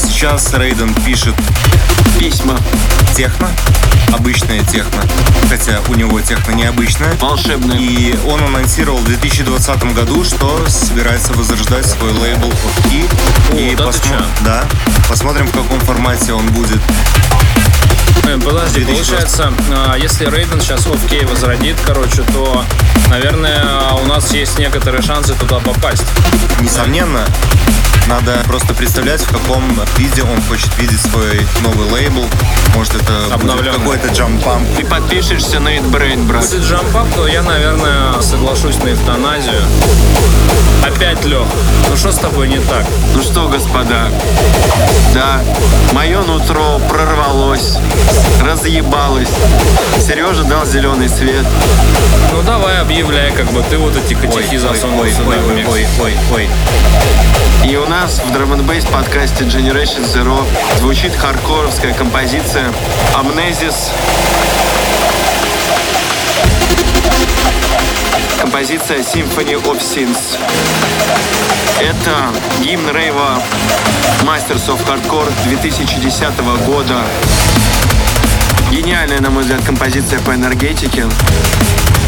Сейчас Рейден пишет Письма. техно, обычное техно, хотя у него техно необычное. Волшебные. И он анонсировал в 2020 году, что собирается возрождать свой лейбл of Key. О, и да посмо- да, посмотрим, в каком формате он будет. Э, Подожди, 2020. получается, а, если Рейден сейчас OFK возродит, короче, то, наверное, у нас есть некоторые шансы туда попасть. Несомненно, надо просто представлять, в каком виде он хочет видеть свой новый лейбл. Может, это будет Обновленный. какой-то джампамп. Ты подпишешься на Brain, брат. Если джампап, то я, наверное, соглашусь на эвтаназию. Опять, Лех, ну что с тобой не так? Ну что, господа, Да, мое нутро прорвалось, разъебалось. Сережа дал зеленый свет. Ну давай, объявляй, как бы ты вот эти котихи засунул сюда в микс. ой, ой, ой. И у нас в and Bass подкасте Generation Zero звучит хардкоровская композиция Amnesis. Композиция Symphony of Sins. Это гимн рейва Masters of Hardcore 2010 года. Гениальная, на мой взгляд, композиция по энергетике.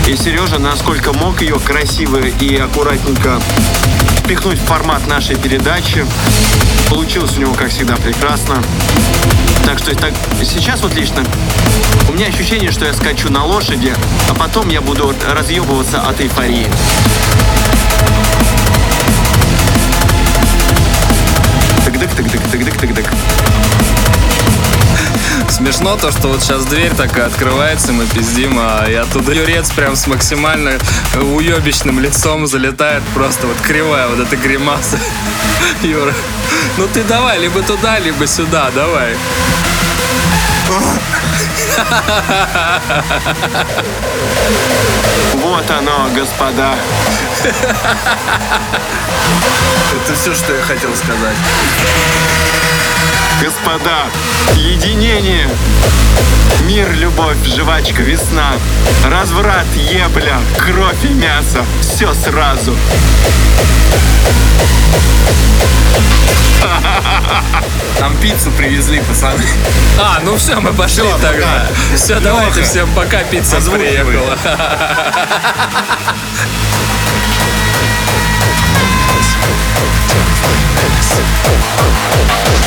И Сережа, насколько мог ее красиво и аккуратненько впихнуть в формат нашей передачи. Получилось у него, как всегда, прекрасно. Так что так, сейчас вот лично у меня ощущение, что я скачу на лошади, а потом я буду разъебываться от эйфории. Тык-дык-тык-дык-тык-дык-тык-дык. Смешно то, что вот сейчас дверь такая открывается, мы пиздим, а и оттуда юрец прям с максимально уебищным лицом залетает просто вот кривая вот эта гримаса. Юра, ну ты давай, либо туда, либо сюда, давай. Вот оно, господа. Это все, что я хотел сказать. Господа, единение, мир, любовь, жвачка, весна, разврат, ебля, кровь и мясо, все сразу. Там пиццу привезли, пацаны. А, ну все, мы пошли Всё, тогда. пока. Все, давайте Лёха, всем пока, пицца озвучивай. приехала.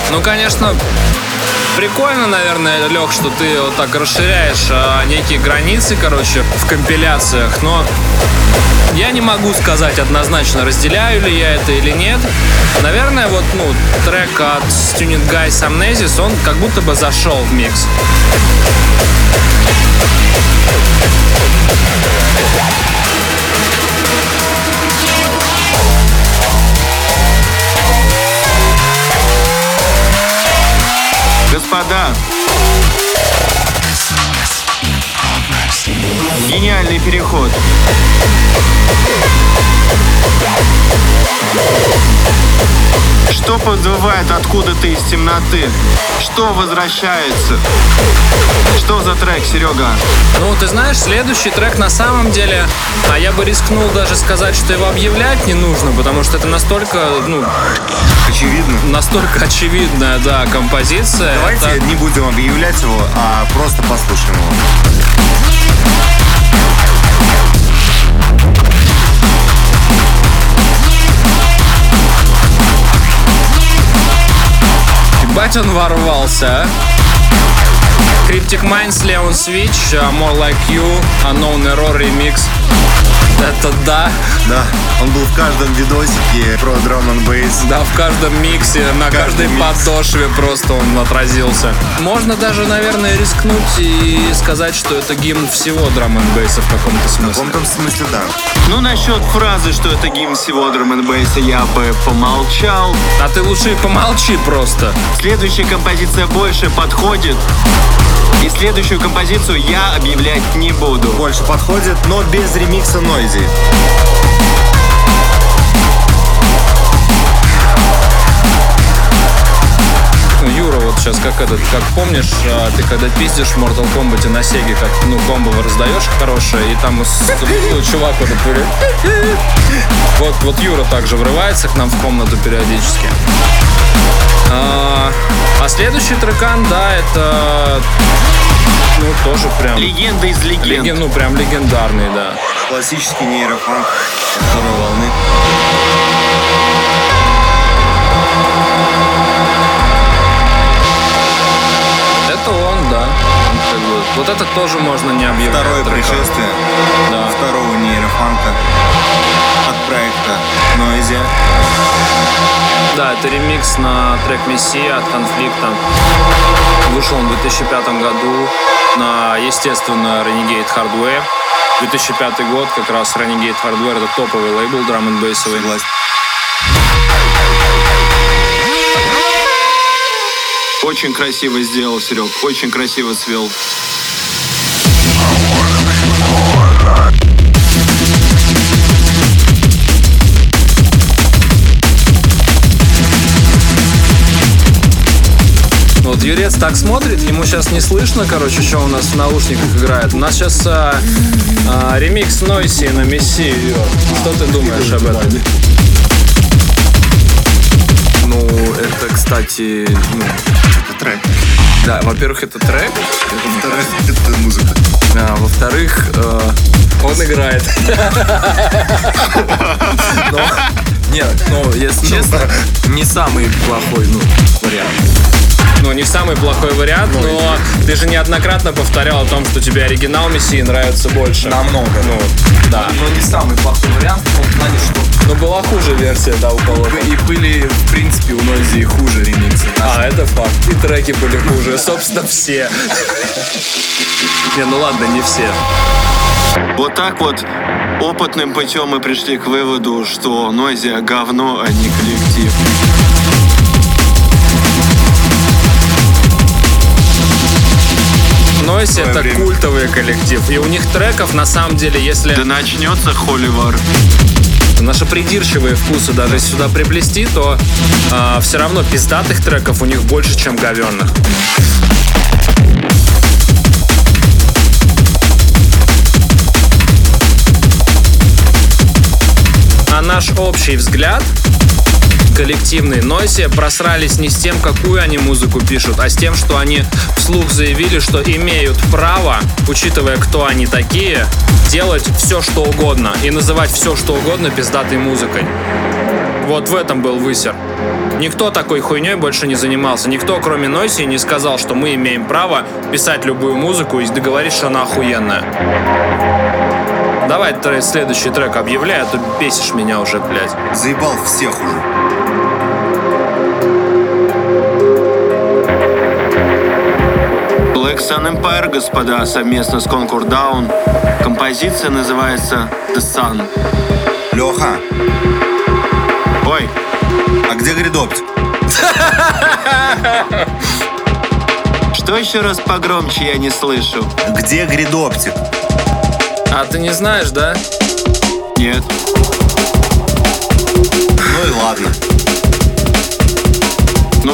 Ну, конечно, прикольно, наверное, Лех, что ты вот так расширяешь а, некие границы, короче, в компиляциях, но я не могу сказать однозначно, разделяю ли я это или нет. Наверное, вот, ну, трек от Tuning Guys Amnesis, он как будто бы зашел в микс. Господа, гениальный переход. Что подвывает откуда-то из темноты? Что возвращается? Что за трек, Серега? Ну, ты знаешь, следующий трек на самом деле, а я бы рискнул даже сказать, что его объявлять не нужно, потому что это настолько, ну, Очевидно. настолько очевидная, да, композиция. Давайте Это- не будем объявлять его, а просто послушаем его. Ебать он ворвался, а. Cryptic Minds, Leon Switch, uh, More Like You, Unknown Error Remix. Это да. Да, он был в каждом видосике про Drum and Bass. Да, в каждом миксе, на каждой микс. подошве просто он отразился. Можно даже, наверное, рискнуть и сказать, что это гимн всего Drum and бейса в каком-то смысле. В каком-то смысле, да. Ну, насчет фразы, что это гимн всего Drum and бейса, я бы помолчал. А ты лучше помолчи просто. Следующая композиция больше подходит. И следующую композицию я объявлять не буду. Больше подходит, но без ремикса 0. Noisy. Ну, Юра, вот сейчас как этот, как помнишь, а, ты когда пиздишь в Mortal Kombat на Сеге, как, ну, комбо раздаешь хорошее, и там ну, чувак вот вот, вот Юра также врывается к нам в комнату периодически. А, а следующий трекан, да, это ну, тоже прям... Легенда из легенд. Леген, ну, прям легендарный, да. Классический нейрофанк второй волны. Это он, да. Он как бы- вот это тоже можно не объявлять. Второе треком. пришествие Да. второго нейрофанка от проекта Нойзи. Да, это ремикс на трек Мессия от конфликта. Вышел он в 2005 году на, естественно, Renegade Hardware. 2005 год, как раз Renegade Hardware, это топовый лейбл драм н бейсовый. Согласен. Очень красиво сделал, Серег, очень красиво свел. Вот Юрец так смотрит, ему сейчас не слышно, короче, что у нас в наушниках играет. У нас сейчас а, а, ремикс Нойси на Месси. Что ты думаешь об этом? Ну, это, кстати, ну, Это трек. да, во-первых, это трек, Во-вторых, это музыка. а во-вторых, э, Он играет. нет, ну, если честно, не самый плохой, ну, вариант. Ну, не самый плохой вариант, но ты же неоднократно повторял о том, что тебе оригинал Мессии нравится больше. Намного. Ну, да. Но не самый плохой вариант в том плане, что Но была хуже версия, да, у кого-то. и были, в принципе, у Нойзи хуже ремиксы. А, это факт. И треки были хуже. Собственно, все. Не, ну ладно, не все. Вот так вот опытным путем мы пришли к выводу, что Нойзия говно, а не коллектив. Нойси это культовый коллектив. И у них треков, на самом деле, если Да начнется холивар. наши придирчивые вкусы даже сюда приплести, то все равно пиздатых треков у них больше, чем говенных. А наш общий взгляд коллективный Нойси просрались не с тем, какую они музыку пишут, а с тем, что они вслух заявили, что имеют право, учитывая, кто они такие, делать все, что угодно и называть все, что угодно пиздатой музыкой. Вот в этом был высер. Никто такой хуйней больше не занимался. Никто, кроме Нойси, не сказал, что мы имеем право писать любую музыку и договорить, что она охуенная. Давай трек- следующий трек объявляй, а то бесишь меня уже, блядь. Заебал всех уже. Black Sun Empire, господа, совместно с Concord Down. Композиция называется The Sun. Леха, Ой, а где гридоптик? что еще раз погромче я не слышу? Где гридоптик? А ты не знаешь, да? Нет. Ну и ладно.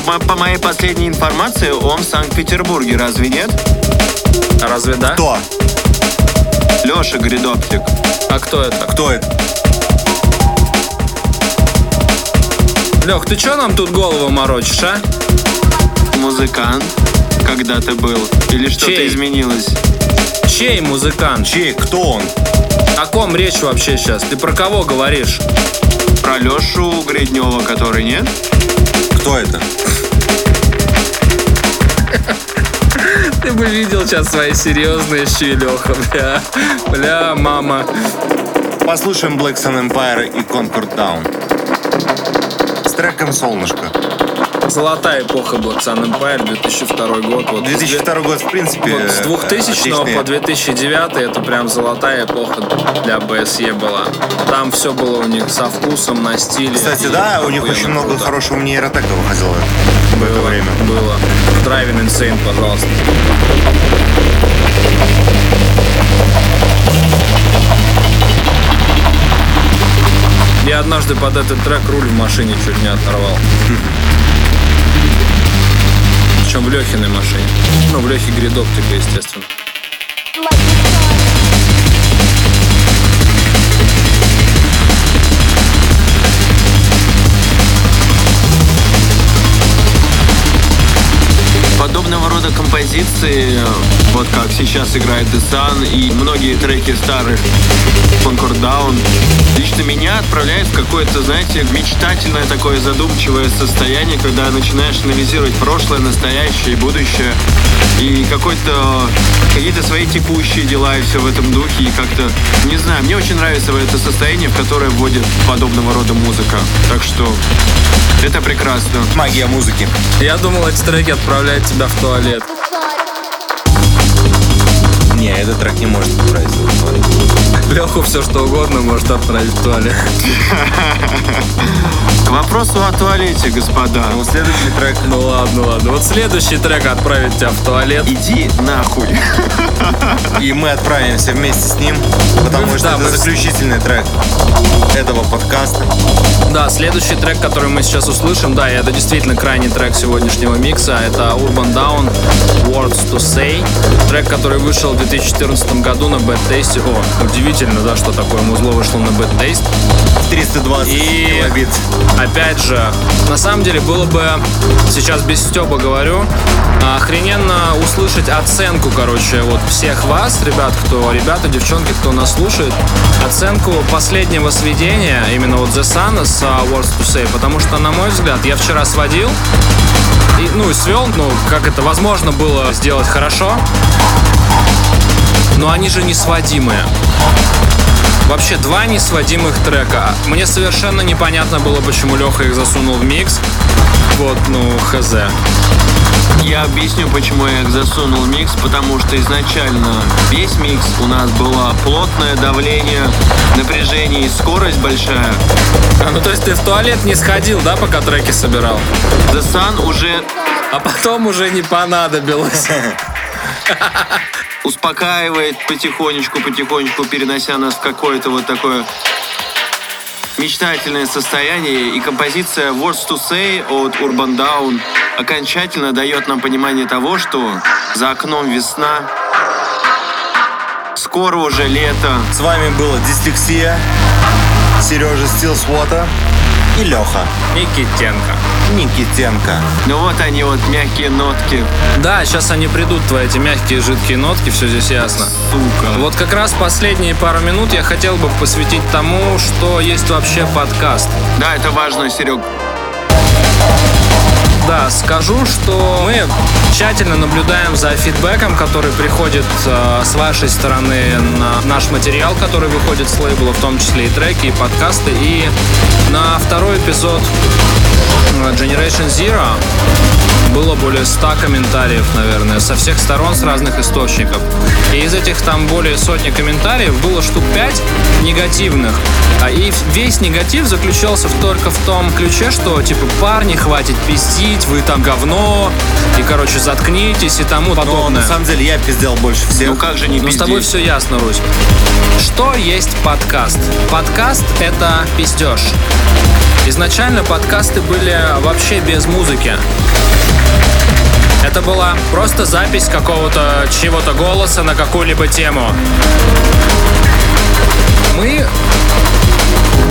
По моей последней информации, он в Санкт-Петербурге, разве нет? Разве да? Кто? Леша Гридоптик. А кто это? Кто это? Лех, ты чё нам тут голову морочишь, а? Музыкант. Когда-то был. Или что-то Чей? изменилось? Чей музыкант? Чей? Кто он? О ком речь вообще сейчас? Ты про кого говоришь? Про Лешу Гриднева, который нет? Кто это? Ты бы видел сейчас свои серьезные щи, Леха, бля. Бля, мама. Послушаем Black Sun Empire и Concord Down. С треком «Солнышко». Золотая эпоха Black Sun Empire, 2002 год. Вот 2002 год, в принципе, Вот с 2000 отличный. по 2009 это прям золотая эпоха для БСЕ была. Там все было у них со вкусом, на стиле. Кстати, да, у них очень много круто. хорошего нейротека выходило в это было, время. Было. Driving Insane, пожалуйста. Я однажды под этот трек руль в машине чуть не оторвал. Причем в Лехиной машине. Ну, в Лехе гридоптика, естественно. Подобного рода композиции, вот как сейчас играет The Sun и многие треки старых Concord Down, лично меня отправляет в какое-то, знаете, мечтательное такое задумчивое состояние, когда начинаешь анализировать прошлое, настоящее и будущее, и какой-то какие-то свои текущие дела и все в этом духе, и как-то, не знаю, мне очень нравится это состояние, в которое вводит подобного рода музыка. Так что это прекрасно. Магия музыки. Я думал, эти треки отправляют тебя в туалет. Не, этот трек не может отправить в туалет. Леху все что угодно может отправить в туалет. К вопросу о туалете, господа. Ну, следующий трек Ну ладно, ладно. Вот следующий трек отправить тебя в туалет. Иди нахуй. И мы отправимся вместе с ним, потому Ну, что да, это мы- заключительный трек этого подкаста. Да, следующий трек, который мы сейчас услышим, да, это действительно крайний трек сегодняшнего микса, это Urban Down Words to Say. Трек, который вышел в 2014 году на Bad Taste. О, удивительно, да, что такое музло вышло на Bad Taste. 320 И- килобит. Опять же, на самом деле было бы, сейчас без стёба говорю, охрененно услышать оценку, короче, вот всех вас, ребят, кто, ребята, девчонки, кто нас слушает, оценку последнего сведения, именно вот The Sun с а, Words to Say, потому что, на мой взгляд, я вчера сводил, и, ну, и свел, ну, как это возможно было сделать хорошо, но они же не сводимые. Вообще два несводимых трека. Мне совершенно непонятно было, почему Леха их засунул в микс. Вот, ну, хз. Я объясню, почему я их засунул в микс, потому что изначально весь микс у нас было плотное давление, напряжение и скорость большая. А, ну, то есть ты в туалет не сходил, да, пока треки собирал? The Sun уже А потом уже не понадобилось. успокаивает потихонечку, потихонечку, перенося нас в какое-то вот такое мечтательное состояние. И композиция Words to Say от Urban Down окончательно дает нам понимание того, что за окном весна, скоро уже лето. С вами была Дислексия, Сережа Стилсвота и Леха Никитенко. Никитенко. Ну вот они вот мягкие нотки, Да, сейчас они придут, твои эти мягкие жидкие нотки, все здесь ясно. сука. Вот как раз последние пару минут я хотел бы посвятить тому, что есть вообще подкаст. Да, это важно, Серег. Да, скажу, что мы тщательно наблюдаем за фидбэком, который приходит э, с вашей стороны на наш материал, который выходит с лейбла, в том числе и треки, и подкасты. И на второй эпизод э, Generation Zero было более 100 комментариев, наверное, со всех сторон, с разных источников. И из этих там более сотни комментариев было штук 5 негативных. А И весь негатив заключался только в том ключе, что типа парни, хватит пиздить, вы там говно, и короче заткнитесь и тому Но подобное. на самом деле я пиздел больше всех. Ну как же не Но с тобой все ясно, Русь. Что есть подкаст? Подкаст — это пиздеж. Изначально подкасты были вообще без музыки. Это была просто запись какого-то чего-то голоса на какую-либо тему. Мы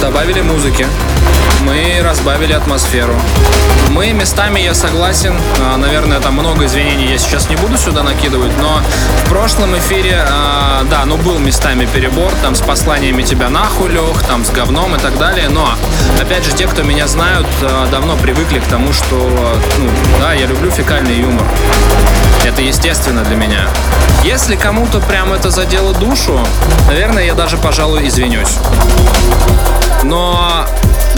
добавили музыки, мы разбавили атмосферу. Мы местами, я согласен, а, наверное, там много извинений я сейчас не буду сюда накидывать, но в прошлом эфире, а, да, ну был местами перебор, там с посланиями тебя нахуй, Лех, там с говном и так далее, но, опять же, те, кто меня знают, а, давно привыкли к тому, что, ну, да, я люблю фекальный юмор. Это естественно для меня. Если кому-то прям это задело душу, наверное, я даже, пожалуй, извинюсь. Но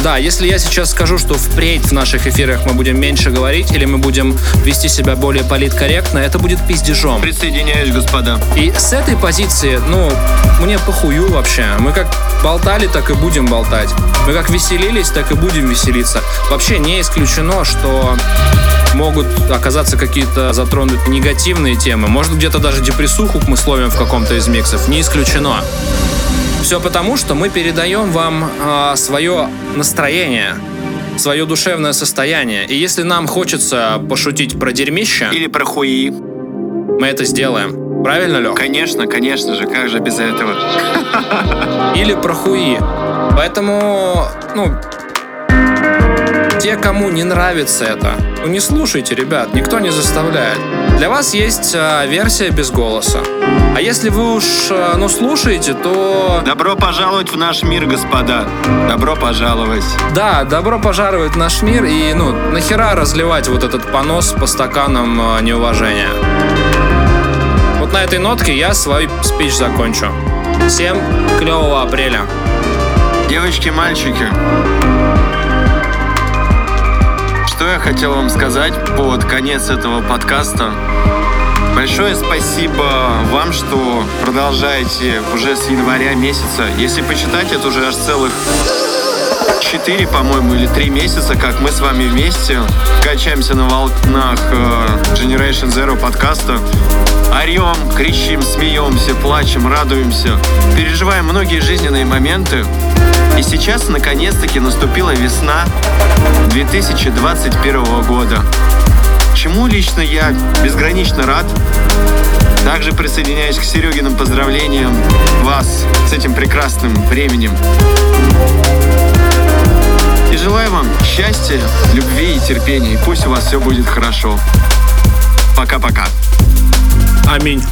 да, если я сейчас скажу, что впредь в наших эфирах мы будем меньше говорить или мы будем вести себя более политкорректно, это будет пиздежом. Присоединяюсь, господа. И с этой позиции, ну, мне похую вообще. Мы как болтали, так и будем болтать. Мы как веселились, так и будем веселиться. Вообще не исключено, что могут оказаться какие-то затронуты негативные темы. Может, где-то даже депрессуху мы словим в каком-то из миксов. Не исключено. Все потому, что мы передаем вам свое настроение, свое душевное состояние. И если нам хочется пошутить про дерьмище, Или про хуи. мы это сделаем. Правильно, Лех? Конечно, конечно же, как же без этого? Или про хуи. Поэтому, ну, те, кому не нравится это, ну не слушайте, ребят, никто не заставляет. Для вас есть а, версия без голоса. А если вы уж, а, ну, слушаете, то Добро пожаловать в наш мир, господа. Добро пожаловать. да, добро пожаловать в наш мир и, ну, нахера разливать вот этот понос по стаканам а, неуважения. Вот на этой нотке я свой спич закончу. Всем клевого апреля. Девочки, мальчики, что я хотел вам сказать под конец этого подкаста? Большое спасибо вам, что продолжаете уже с января месяца. Если почитать, это уже аж целых 4, по-моему, или 3 месяца, как мы с вами вместе качаемся на волнах э, Generation Zero подкаста. Орем, кричим, смеемся, плачем, радуемся, переживаем многие жизненные моменты. И сейчас, наконец-таки, наступила весна 2021 года. Чему лично я безгранично рад. Также присоединяюсь к Серегиным поздравлениям вас с этим прекрасным временем. Желаю вам счастья, любви и терпения. И пусть у вас все будет хорошо. Пока-пока. Аминь.